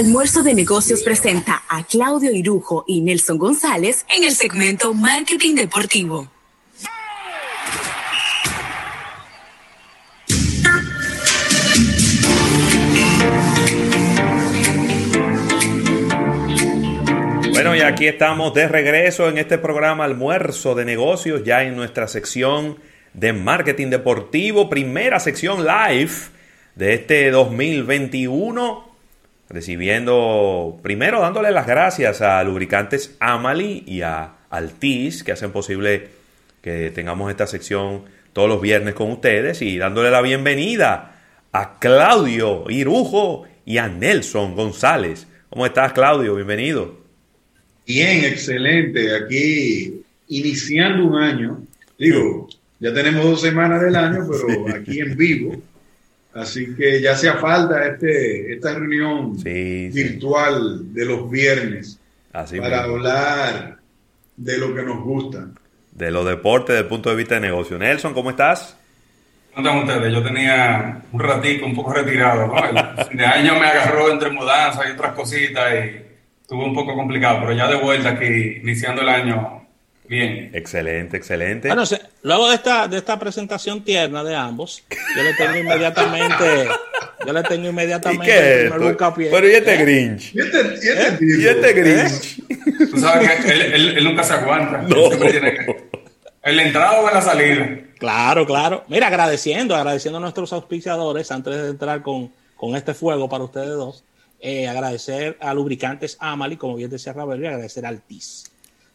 Almuerzo de Negocios presenta a Claudio Irujo y Nelson González en el segmento Marketing Deportivo. Bueno, y aquí estamos de regreso en este programa Almuerzo de Negocios, ya en nuestra sección de Marketing Deportivo, primera sección live de este 2021 recibiendo, primero dándole las gracias a Lubricantes Amali y a Altis, que hacen posible que tengamos esta sección todos los viernes con ustedes, y dándole la bienvenida a Claudio Irujo y a Nelson González. ¿Cómo estás, Claudio? Bienvenido. Bien, excelente. Aquí iniciando un año. Digo, ya tenemos dos semanas del año, pero aquí en vivo Así que ya hacía falta este, esta reunión virtual de los viernes para hablar de lo que nos gusta. De los deportes desde el punto de vista de negocio. Nelson, ¿cómo estás? ¿Cómo están ustedes? Yo tenía un ratito un poco retirado. ¿no? El año me agarró entre mudanzas y otras cositas y estuvo un poco complicado, pero ya de vuelta aquí, iniciando el año Bien. Excelente, excelente. Bueno, luego de esta, de esta presentación tierna de ambos, yo le tengo inmediatamente, yo le tengo inmediatamente ¿Y Pero y este ¿Eh? Grinch. ¿Y este, y este, ¿Eh? ¿Y este Grinch? Tú sabes que él, él, nunca se aguanta. No. ¿El entrado o en la salida? Claro, claro. Mira, agradeciendo, agradeciendo a nuestros auspiciadores antes de entrar con, con este fuego para ustedes dos. Eh, agradecer a Lubricantes Amali, como bien decía Ravel, y agradecer al TIS.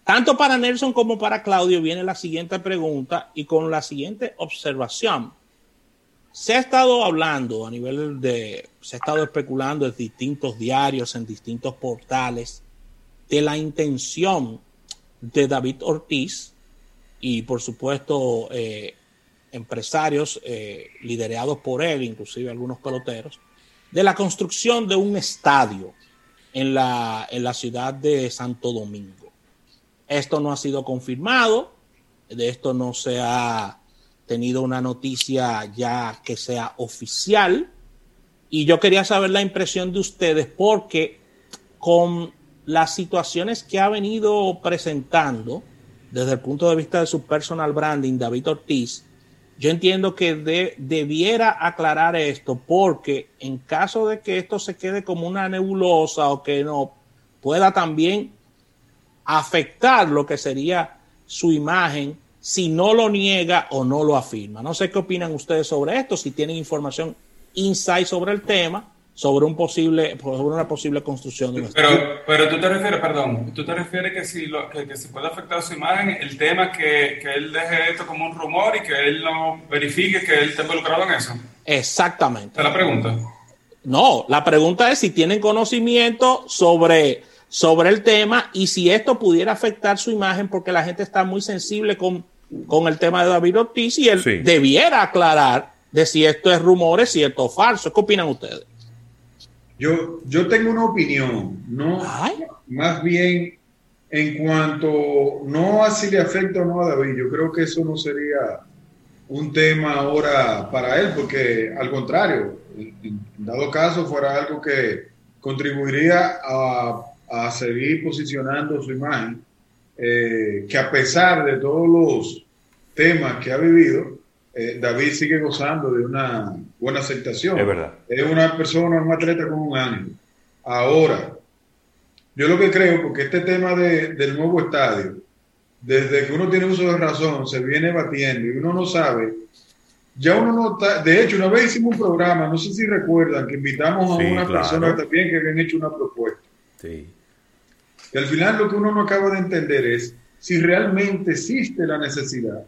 Tanto para Nelson como para Claudio viene la siguiente pregunta y con la siguiente observación. Se ha estado hablando a nivel de, se ha estado especulando en distintos diarios, en distintos portales, de la intención de David Ortiz y por supuesto eh, empresarios eh, liderados por él, inclusive algunos peloteros, de la construcción de un estadio en la, en la ciudad de Santo Domingo. Esto no ha sido confirmado, de esto no se ha tenido una noticia ya que sea oficial. Y yo quería saber la impresión de ustedes porque con las situaciones que ha venido presentando desde el punto de vista de su personal branding, David Ortiz, yo entiendo que debiera aclarar esto porque en caso de que esto se quede como una nebulosa o que no pueda también afectar lo que sería su imagen si no lo niega o no lo afirma. No sé qué opinan ustedes sobre esto, si tienen información insight sobre el tema, sobre un posible, sobre una posible construcción de pero, pero tú te refieres, perdón, tú te refieres que si lo, que, que si puede afectar su imagen, el tema que, que él deje esto como un rumor y que él no verifique que él esté involucrado en eso. Exactamente. ¿Esa es la pregunta? No, la pregunta es si tienen conocimiento sobre sobre el tema y si esto pudiera afectar su imagen porque la gente está muy sensible con, con el tema de David Ortiz y él debiera aclarar de si esto es rumores, cierto o falso. ¿Qué opinan ustedes? Yo, yo tengo una opinión, no más bien en cuanto no a si le afecta o no a David, yo creo que eso no sería un tema ahora para él, porque al contrario, en dado caso fuera algo que contribuiría a a seguir posicionando su imagen, eh, que a pesar de todos los temas que ha vivido, eh, David sigue gozando de una buena aceptación. Es verdad. Es una persona, un atleta con un ánimo. Ahora, yo lo que creo, porque este tema del nuevo estadio, desde que uno tiene uso de razón, se viene batiendo y uno no sabe. Ya uno no está, de hecho, una vez hicimos un programa, no sé si recuerdan, que invitamos a una persona también que habían hecho una propuesta. Sí. Y al final lo que uno no acaba de entender es si realmente existe la necesidad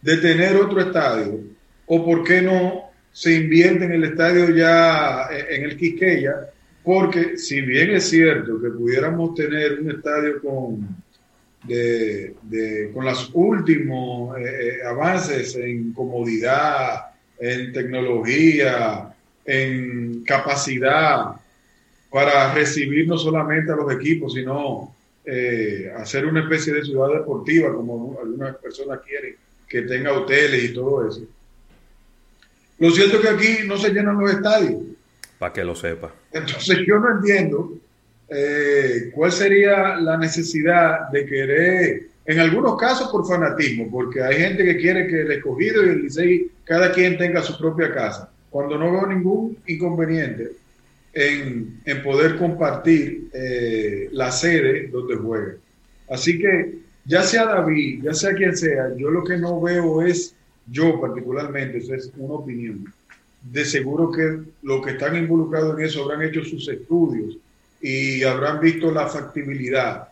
de tener otro estadio o por qué no se invierte en el estadio ya eh, en el Quisqueya, porque si bien es cierto que pudiéramos tener un estadio con, con los últimos eh, eh, avances en comodidad, en tecnología, en capacidad, para recibir no solamente a los equipos, sino eh, hacer una especie de ciudad deportiva, como algunas personas quieren, que tenga hoteles y todo eso. Lo cierto es que aquí no se llenan los estadios. Para que lo sepa. Entonces yo no entiendo eh, cuál sería la necesidad de querer, en algunos casos por fanatismo, porque hay gente que quiere que el escogido y el Licey, cada quien tenga su propia casa, cuando no veo ningún inconveniente en, poder compartir eh, la sede donde juegue. Así que ya sea David, ya sea quien sea, yo lo que no veo es, yo particularmente, eso es una opinión, de seguro que los que están involucrados en eso habrán hecho sus estudios y habrán visto la factibilidad.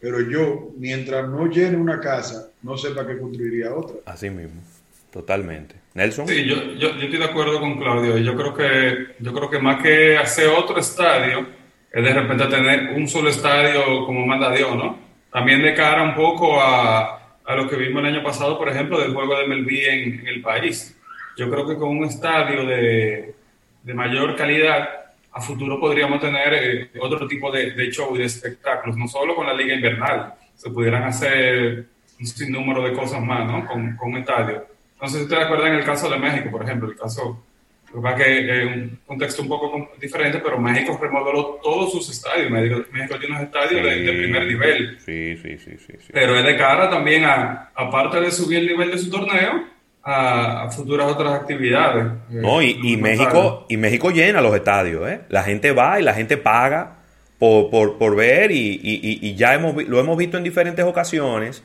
Pero yo, mientras no llene una casa, no sé para qué construiría otra. Así mismo, totalmente. Nelson. Sí, yo, yo, yo, estoy de acuerdo con Claudio. Yo creo que yo creo que más que hacer otro estadio, es de repente tener un solo estadio como manda Dios, ¿no? También de cara un poco a, a lo que vimos el año pasado, por ejemplo, del juego de Melví en, en el país yo creo que con un estadio de, de mayor calidad, a futuro podríamos tener eh, otro tipo de, de, show y de espectáculos, no solo con la liga invernal, se pudieran hacer un sinnúmero de cosas más, ¿no? Con, con un estadio. No sé si ustedes acuerdan el caso de México, por ejemplo, el caso, creo que es eh, un contexto un poco diferente, pero México remodeló todos sus estadios. México, México tiene unos estadios sí, de, de, primer nivel. Sí, sí, sí, sí, sí. Pero es de cara también a, aparte de subir el nivel de su torneo, a, a, futuras otras actividades. No, y, y México, y México llena los estadios, ¿eh? La gente va y la gente paga por, por, por ver y, y, y, ya hemos, lo hemos visto en diferentes ocasiones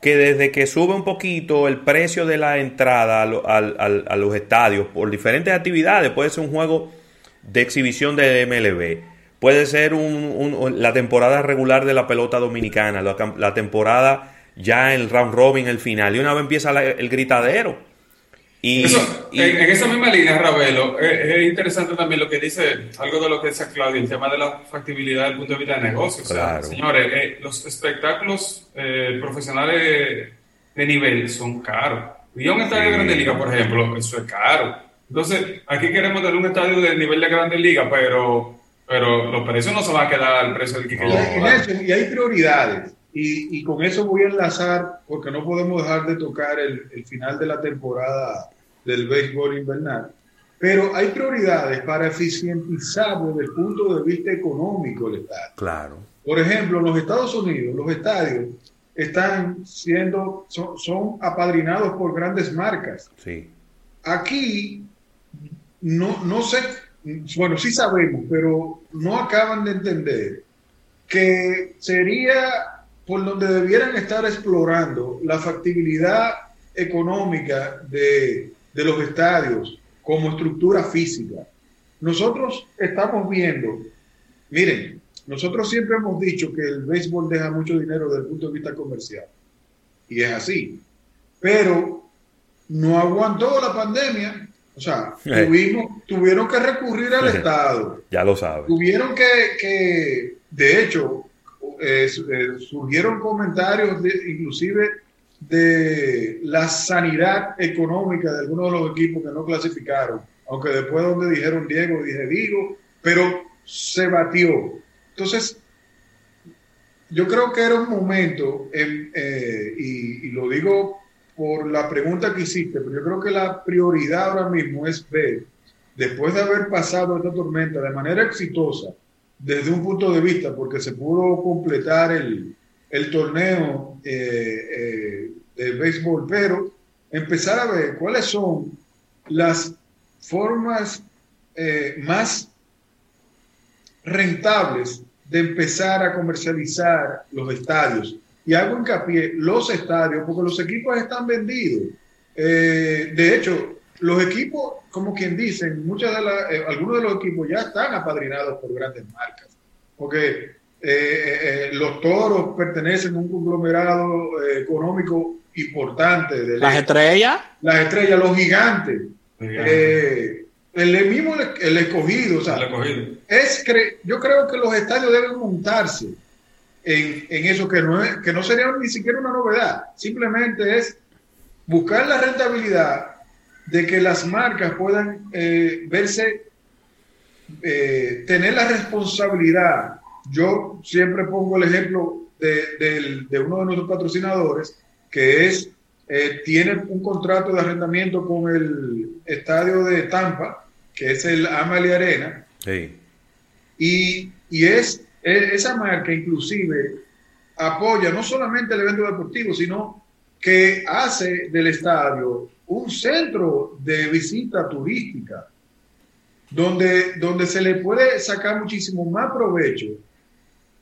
que desde que sube un poquito el precio de la entrada a, a, los estadios por diferentes actividades, puede ser un juego de exhibición de MLB, puede ser un, la temporada regular de la pelota dominicana, la, la temporada ya el round robin, el final, y una vez empieza la, el gritadero. Y, Eso, y, en, en, esa misma línea, Ravelo, es, es, interesante también lo que dice, algo de lo que dice Claudio, el tema de la factibilidad desde el punto de vista de negocios. Claro. O sea, señores, eh, los espectáculos eh, profesionales de nivel son caros. Y un estadio sí. de Grande Liga, por ejemplo, eso es caro. Entonces, aquí queremos tener un estadio de nivel de Grande Liga, pero, pero los precios no se van a quedar al precio del que queremos. y hay prioridades. Y, y, con eso voy a enlazar, porque no podemos dejar de tocar el, el, final de la temporada del béisbol invernal, pero hay prioridades para eficientizar desde el punto de vista económico el estadio. Claro. Por ejemplo, en los Estados Unidos, los estadios están siendo, son, son apadrinados por grandes marcas. Sí. Aquí, no, no sé, bueno, sí sabemos, pero no acaban de entender que sería por donde debieran estar explorando la factibilidad económica de, de, los estadios como estructura física. Nosotros estamos viendo, miren, nosotros siempre hemos dicho que el béisbol deja mucho dinero desde el punto de vista comercial. Y es así. Pero no aguantó la pandemia. O sea, eh. tuvimos, tuvieron que recurrir al Estado. Ya lo saben. Tuvieron que, que de hecho, eh, eh, surgieron comentarios inclusive de la sanidad económica de algunos de los equipos que no clasificaron, aunque después donde dijeron Diego, dije Digo, pero se batió. Entonces, yo creo que era un momento, en, eh, y, y, lo digo por la pregunta que hiciste, pero yo creo que la prioridad ahora mismo es ver, después de haber pasado esta tormenta de manera exitosa, desde un punto de vista, porque se pudo completar el, el torneo eh, eh, de béisbol, pero empezar a ver cuáles son las formas eh, más rentables de empezar a comercializar los estadios. Y hago hincapié, los estadios, porque los equipos están vendidos. De hecho, los equipos, como quien dicen, muchas de la, eh, algunos de los equipos ya están apadrinados por grandes marcas, porque eh, eh, los toros pertenecen a un conglomerado eh, económico importante. De las estrellas. Las estrellas, los gigantes. el, el, mismo, el escogido, o sea, el escogido. Es cre yo creo que los estadios deben montarse en, en eso, que no, es, que no sería ni siquiera una novedad, simplemente es buscar la rentabilidad de que las marcas puedan eh, verse, eh, tener la responsabilidad. Yo siempre pongo el ejemplo de, de, de uno de nuestros patrocinadores, que es, eh, tiene un contrato de arrendamiento con el estadio de Tampa, que es el Amalie Arena. Sí. Y, y es, es- esa marca inclusive apoya no solamente el evento deportivo, sino que hace del estadio un centro de visita turística, donde, donde se le puede sacar muchísimo más provecho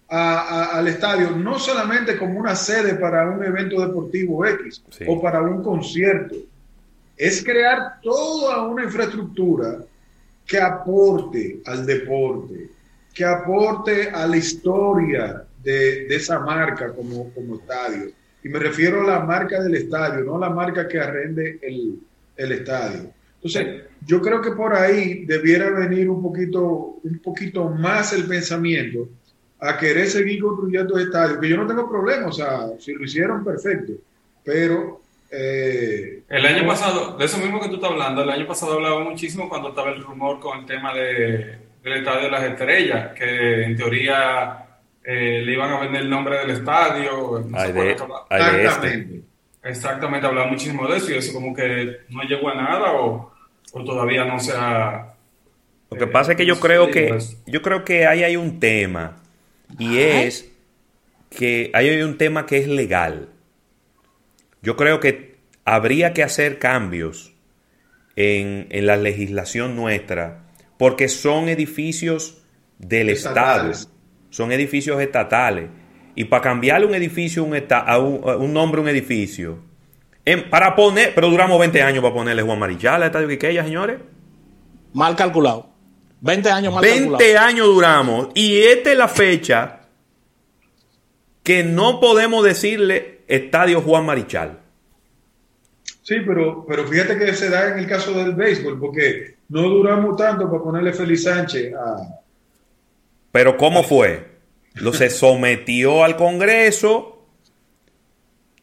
a- a- al estadio, no solamente como una sede para un evento deportivo X Sí. o para un concierto, es crear toda una infraestructura que aporte al deporte, que aporte a la historia de, de esa marca como, como estadio. Y me refiero a la marca del estadio, no la marca que arrende el, el estadio. Entonces, yo creo que por ahí debiera venir un poquito, un poquito más el pensamiento a querer seguir construyendo estadios, que yo no tengo problema, o sea, si lo hicieron, perfecto, pero... eh, El año pasado, de eso mismo que tú estás hablando, el año pasado hablaba muchísimo cuando estaba el rumor con el tema de, del Estadio de las Estrellas, que en teoría eh, le iban a vender el nombre del estadio. no Ay, de- ay, este. Exactamente. Exactamente, hablaba muchísimo de eso y eso como que no llegó a nada o, o todavía no se ha... Lo que eh, pasa es que yo no creo que eso. yo creo que ahí hay un tema y es que ahí hay un tema que es legal. Yo creo que habría que hacer cambios en, en la legislación nuestra porque son edificios del Estado. Son edificios estatales y para cambiarle un edificio un a un, a un nombre a un edificio en- para poner, pero duramos 20 años para ponerle Juan Marichal al Estadio Quiqueya, señores. Mal calculado. 20 años mal 20 calculado. años duramos y esta es la fecha que no podemos decirle Estadio Juan Marichal. Sí, pero, pero fíjate que se da en el caso del béisbol, porque no duramos tanto para ponerle Feliz Sánchez a... Pero ¿cómo fue? Lo se sometió al Congreso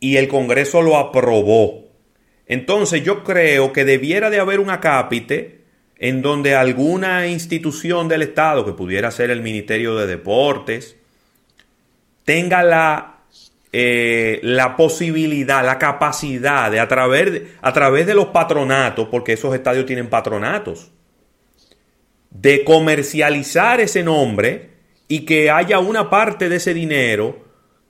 y el Congreso lo aprobó. Entonces yo creo que debiera de haber un acápite en donde alguna institución del Estado, que pudiera ser el Ministerio de Deportes, tenga la, eh, la posibilidad, la capacidad de a través, a través de los patronatos, porque esos estadios tienen patronatos, de comercializar ese nombre y que haya una parte de ese dinero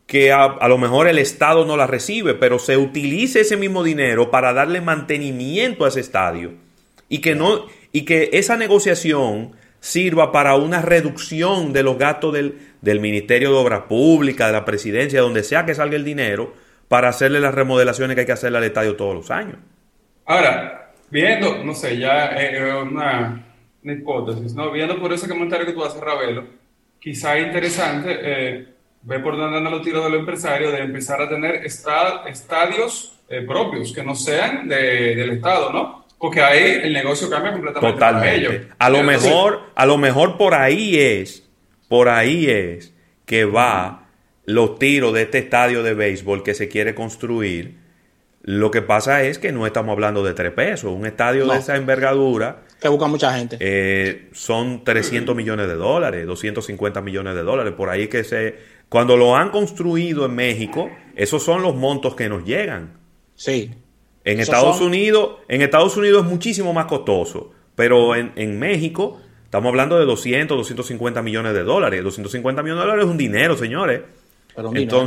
que a, lo mejor el Estado no la recibe, pero se utilice ese mismo dinero para darle mantenimiento a ese estadio y que no y que esa negociación sirva para una reducción de los gastos del, del Ministerio de Obras Públicas, de la Presidencia, donde sea que salga el dinero, para hacerle las remodelaciones que hay que hacerle al estadio todos los años. Ahora, viendo, no sé, ya es una, una hipótesis, ¿no? Viendo por ese comentario que tú haces, Ravelo, quizá es interesante eh, ver por dónde andan los tiros de los empresarios de empezar a tener esta- estadios eh, propios, que no sean de- del Estado, ¿no? Porque ahí el negocio cambia completamente para ellos. Totalmente. A lo Entonces, mejor, a lo mejor por ahí es, por ahí es que va los tiros de este estadio de béisbol que se quiere construir. Lo que pasa es que no estamos hablando de tres pesos. Un estadio No. de esa envergadura Que busca mucha gente. eh, son 300 millones de dólares, 250 millones de dólares. Por ahí que se... Cuando lo han construido en México, esos son los montos que nos llegan. Sí. En Esos Estados son- Unidos, en Estados Unidos es muchísimo más costoso, pero en, en México estamos hablando de 200, 250 millones de dólares. 250 millones de dólares es un dinero, señores. Pero un dinero.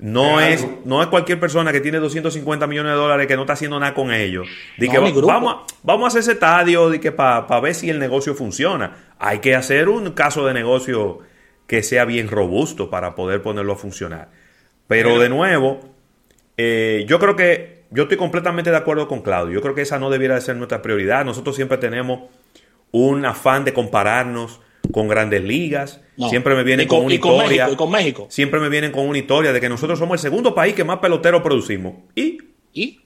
No Es no es cualquier persona que tiene 250 millones de dólares que no está haciendo nada con ellos. Di No, que va- vamos, a, vamos a hacer ese estadio para ver si el negocio funciona. Hay que hacer un caso de negocio que sea bien robusto para poder ponerlo a funcionar. Pero Pero- de nuevo, eh, yo creo que yo estoy completamente de acuerdo con Claudio. Yo creo que esa no debiera de ser nuestra prioridad. Nosotros siempre tenemos un afán de compararnos con grandes ligas. No. Siempre me vienen Y con- con, una y con historia. México, y con México. Siempre me vienen con una historia de que nosotros somos el segundo país que más peloteros producimos. ¿Y? ¿Y?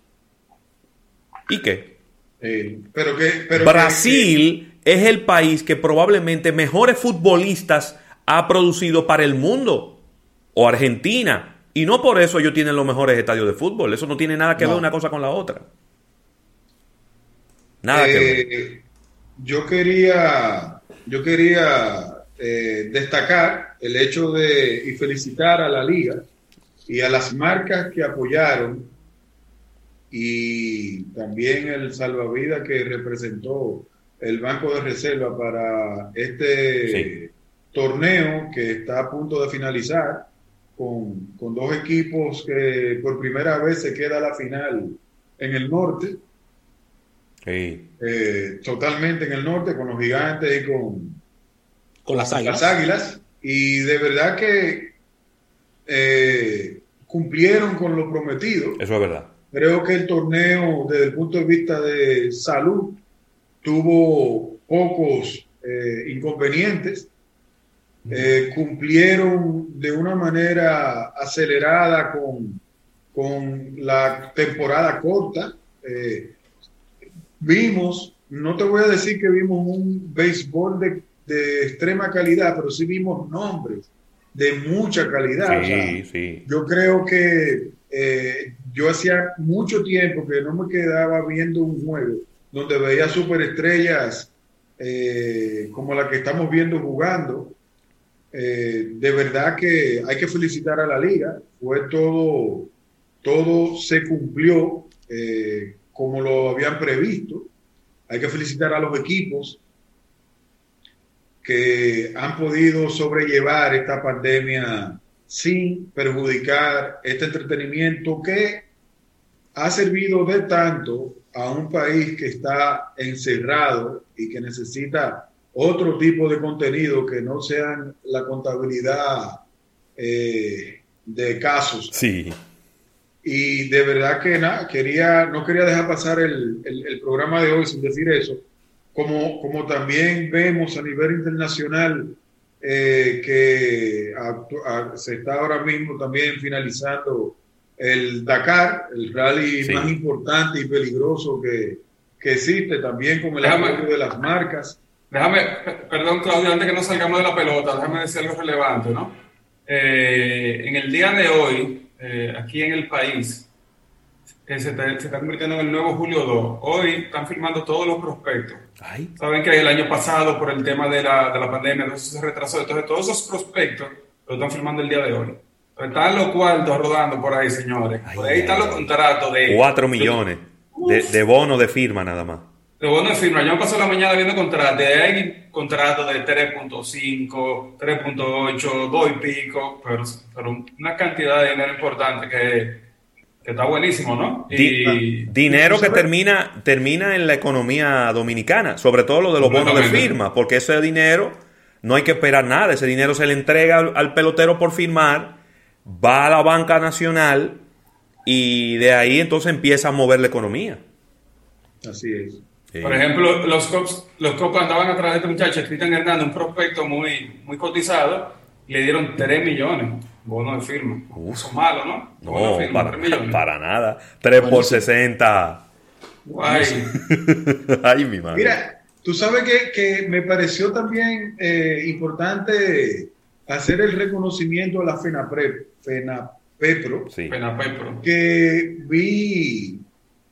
¿Y qué? eh, pero que, pero que- Brasil es el país que probablemente mejores futbolistas ha producido para el mundo. O Argentina. Y no por eso ellos tienen los mejores estadios de fútbol. Eso no tiene nada que No. ver una cosa con la otra. Nada que ver. Eh, yo quería, yo quería eh, destacar el hecho de y felicitar a la liga y a las marcas que apoyaron y también el salvavidas que representó el banco de reserva para este Sí. torneo que está a punto de finalizar con, con dos equipos que por primera vez se queda la final en el norte, Sí. eh, totalmente en el norte, con los gigantes y con, Con las águilas. las águilas. Y de verdad que eh, cumplieron con lo prometido. Eso es verdad. Creo que el torneo, desde el punto de vista de salud, tuvo pocos eh, inconvenientes. Eh, cumplieron de una manera acelerada con, con la temporada corta. Eh, vimos, no te voy a decir que vimos un béisbol de, de extrema calidad, pero sí vimos nombres de mucha calidad. O sea, Sí, sí. yo creo que eh, yo hacía mucho tiempo que no me quedaba viendo un juego donde veía superestrellas eh, como la que estamos viendo jugando. Eh, de verdad que hay que felicitar a la liga. Fue todo, todo se cumplió eh, como lo habían previsto. Hay que felicitar a los equipos que han podido sobrellevar esta pandemia sin perjudicar este entretenimiento que ha servido de tanto a un país que está encerrado y que necesita otro tipo de contenido que no sean la contabilidad eh, de casos. Sí. Y de verdad que nada, quería, no quería dejar pasar el, el- el programa de hoy sin decir eso. Como, como también vemos a nivel internacional eh, que actu- a- se está ahora mismo también finalizando el Dakar, el rally Sí. más importante y peligroso que, que existe, también con el Déjame- apoyo de las marcas. Déjame, pe- perdón Claudio, antes que no salgamos de la pelota, déjame decir algo relevante, ¿no? Eh, en el día de hoy, eh, aquí en el país, que se, está- se está convirtiendo en el nuevo Julio 2, hoy están firmando todos los prospectos. Ay. Saben que el año pasado, por el tema de la, de la pandemia, entonces se retrasó. Entonces, todos esos prospectos lo están firmando el día de hoy. Están los cuartos rodando por ahí, señores. Por ahí están los contratos de... Cuatro millones de, de bono de firma nada más. De bono de firma. Yo me paso la mañana viendo contratos. De hay contratos de 3.5, 3.8, 2 y pico, pero, pero una cantidad de dinero importante que, que está buenísimo, ¿no? Di- dinero que termina, termina en la economía dominicana, sobre todo lo de los bonos de firma, porque ese dinero no hay que esperar nada, ese dinero se le entrega al, al pelotero por firmar, va a la banca nacional y de ahí entonces empieza a mover la economía. Así es. Sí. Por ejemplo, los Cops, los Cops andaban atrás de este muchacho, Cristian Hernández, un prospecto muy, muy cotizado, y le dieron 3 millones bono de firma. Uf. Eso es malo, ¿no? Bono no, de firma, para, 3 millones. para nada. 3 por 60. Guay. Ay, mi madre. Mira, tú sabes que, que me pareció también eh, importante hacer el reconocimiento a la FENAPRE, FENAPEPRO, Sí. Pena Pepro. que vi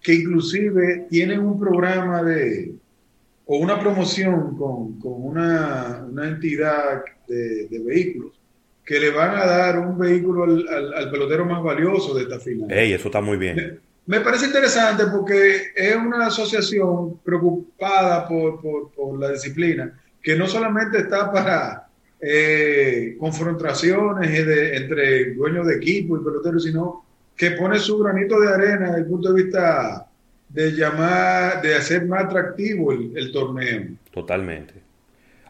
que inclusive tienen un programa de o una promoción con, con una, una entidad de, de vehículos que le van a dar un vehículo al, al- al pelotero más valioso de esta final. Ey, eso está muy bien. Me parece interesante porque es una asociación preocupada por, por- por la disciplina, que no solamente está para eh, confrontaciones de- entre dueños de equipo y peloteros, sino que pone su granito de arena desde el punto de vista de llamar, de hacer más atractivo el, el torneo. Totalmente.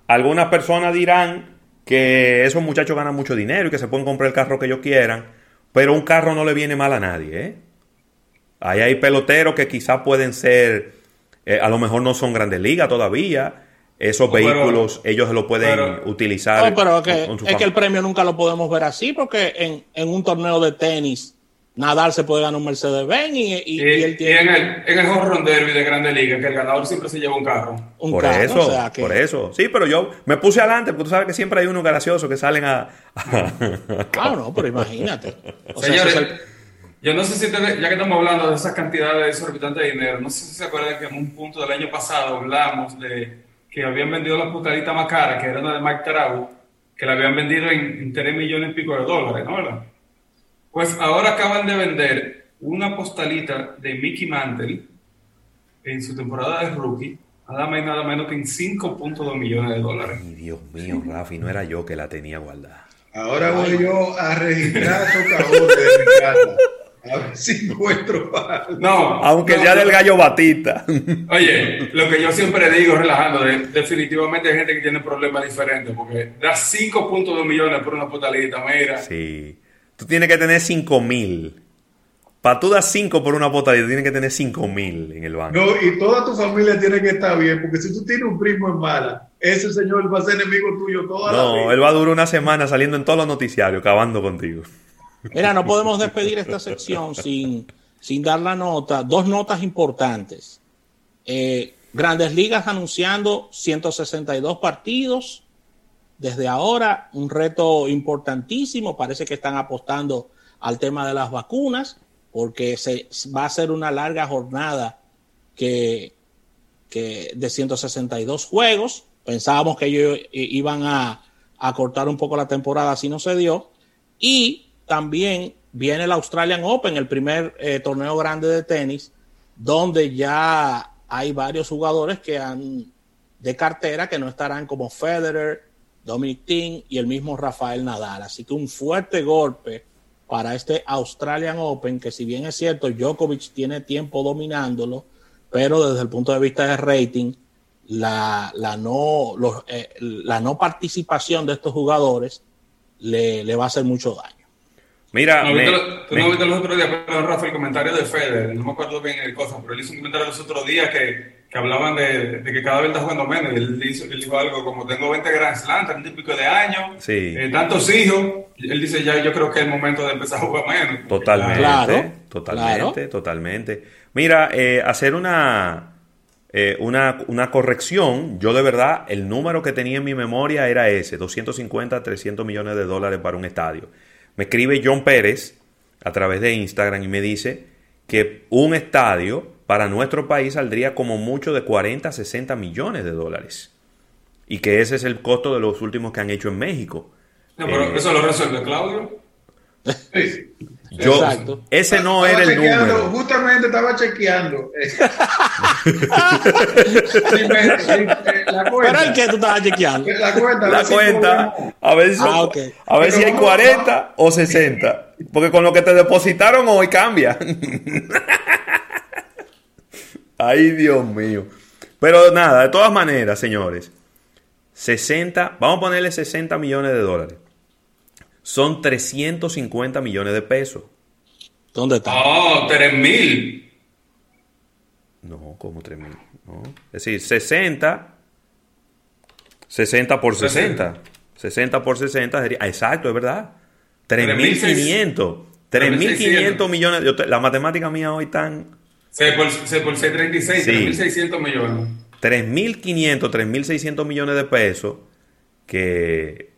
Algunas personas dirán que esos muchachos ganan mucho dinero y que se pueden comprar el carro que ellos quieran, pero un carro no le viene mal a nadie. ¿eh? Ahí hay peloteros que quizás pueden ser, eh, a lo mejor no son grandes ligas todavía. Esos Pero- vehículos ellos se lo pueden pero- utilizar. No, pero es que, con- con su es que el premio nunca lo podemos ver así, porque en, en un torneo de tenis, Nadal se puede ganar un Mercedes-Benz y, y- Y, y él y tiene en el, en el Home Run Derby de Grande Liga, que el ganador siempre se lleva un carro. un por carro. eso, o sea que- por eso. Sí, pero yo me puse adelante porque tú sabes que siempre hay unos graciosos que salen a... Ah, no, pero imagínate. O sea, Señores, el- yo no sé si ustedes, ya que estamos hablando de esas cantidades exorbitantes de dinero, no sé si se acuerdan que en un punto del año pasado hablamos de que habían vendido la postalita más cara, que era una de Mike Trout, que la habían vendido en, en 3 millones y pico de dólares, ¿no? ¿Verdad? Pues ahora acaban de vender una postalita de Mickey Mantle en su temporada de rookie nada más y nada menos que en 5.2 millones de dólares. Ay, Dios mío, Rafi, no era yo que la tenía guardada. Ahora voy yo a registrar socavores de mi casa. A ver si encuentro algo. No. Aunque no, sea del gallo batista. Oye, lo que yo siempre digo, relajando, de- definitivamente hay gente que tiene problemas diferentes, porque da 5.2 millones por una potalita, mira. Sí. Tú tienes que tener 5 mil. Para tú dar 5 por una potadita, tienes que tener 5 mil en el banco. No, y toda tu familia tiene que estar bien, porque si tú tienes un primo en mala, ese señor va a ser enemigo tuyo toda la No, vida. él va a durar una semana saliendo en todos los noticiarios, acabando contigo. Mira, no podemos despedir esta sección sin, sin dar la nota. Dos notas importantes. Eh, Grandes Ligas anunciando 162 partidos. Desde ahora, un reto importantísimo. Parece que están apostando al tema de las vacunas, porque se, va a ser una larga jornada que, de 162 juegos. Pensábamos que ellos iban a, a cortar un poco la temporada, así no se dio. Y también viene el Australian Open, el primer eh, torneo grande de tenis, donde ya hay varios jugadores que han de cartera que no estarán como Federer, Dominic Thiem y el mismo Rafael Nadal. Así que un fuerte golpe para este Australian Open, que si bien es cierto, Djokovic tiene tiempo dominándolo, pero desde el punto de vista de rating, la, la no, los, eh, la no participación de estos jugadores le, le va a hacer mucho daño. Mira, No, me- lo- tú me- no viste los otros días, perdón, Rafa, el comentario de Federer, no me acuerdo bien el cosa, pero él hizo un comentario los otros días que, que hablaban de, de que cada vez está jugando menos. Él, hizo- él dijo algo como: Tengo 20 Grand Slam, 30 y pico de años, Sí. eh, tantos hijos. Él dice: Ya, yo creo que es el momento de empezar a jugar menos. Totalmente, Claro, totalmente, claro. totalmente. Mira, eh, hacer una, eh, una, una corrección, yo de verdad, el número que tenía en mi memoria era ese, 250, 300 millones de dólares para un estadio. Me escribe John Pérez a través de Instagram y me dice que un estadio para nuestro país saldría como mucho de 40 a 60 millones de dólares. Y que ese es el costo de los últimos que han hecho en México. No, pero Eh, eso lo resuelve Claudio. Sí. yo, Exacto. ese no Estaba era el número. Justamente estaba chequeando. cuenta. el que tú estabas chequeando. La cuenta. a la ver si cuenta, a ver si, son- Ah, a ver si hay vamos- 40 o 60. Porque con lo que te depositaron hoy cambia. Ay, Dios mío. Pero nada, de todas maneras, señores. 60, vamos a ponerle 60 millones de dólares. Son 350 millones de pesos. ¿Dónde está? Oh, 3 mil. No, como 3 mil. No. Es decir, 60. 60 por 60. 60 por 60 sería. Exacto, es verdad. 3.500. 3.500 millones. yo te- la matemática mía hoy están 6 por 6, por 6 36, Sí. 3.600 millones. 3.500, 3.600 millones de pesos. Que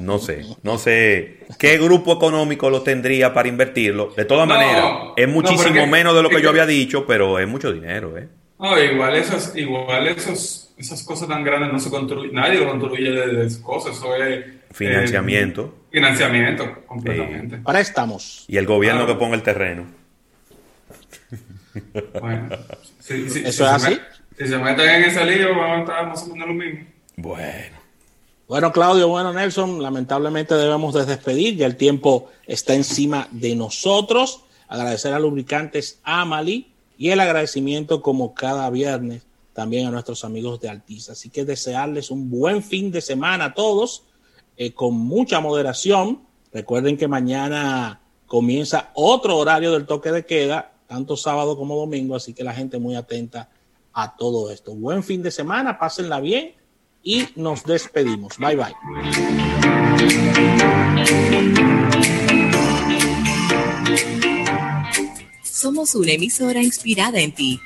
no sé, no sé qué grupo económico lo tendría para invertirlo. De todas No, maneras, es no, muchísimo porque- menos de lo que es yo había dicho, pero es mucho dinero, ¿eh? No, igual esas, igual esos, esas cosas tan grandes no se construyen, nadie lo construye de, de esas cosas, eso es Financiamiento. eh, financiamiento, completamente. Préstamos. Y el gobierno Claro. que ponga el terreno. Bueno, si, si- ¿Eso si es se así? si se meten en ese lío, van a estar más o menos lo mismo. Bueno. Bueno, Claudio, bueno, Nelson, lamentablemente debemos de despedir, ya el tiempo está encima de nosotros. Agradecer a Lubricantes Amali y el agradecimiento como cada viernes también a nuestros amigos de Altiza. Así que desearles un buen fin de semana a todos, eh, con mucha moderación. Recuerden que mañana comienza otro horario del toque de queda, tanto sábado como domingo, así que la gente muy atenta a todo esto. Buen fin de semana, pásenla bien y nos despedimos. Bye bye. Somos una emisora inspirada en ti.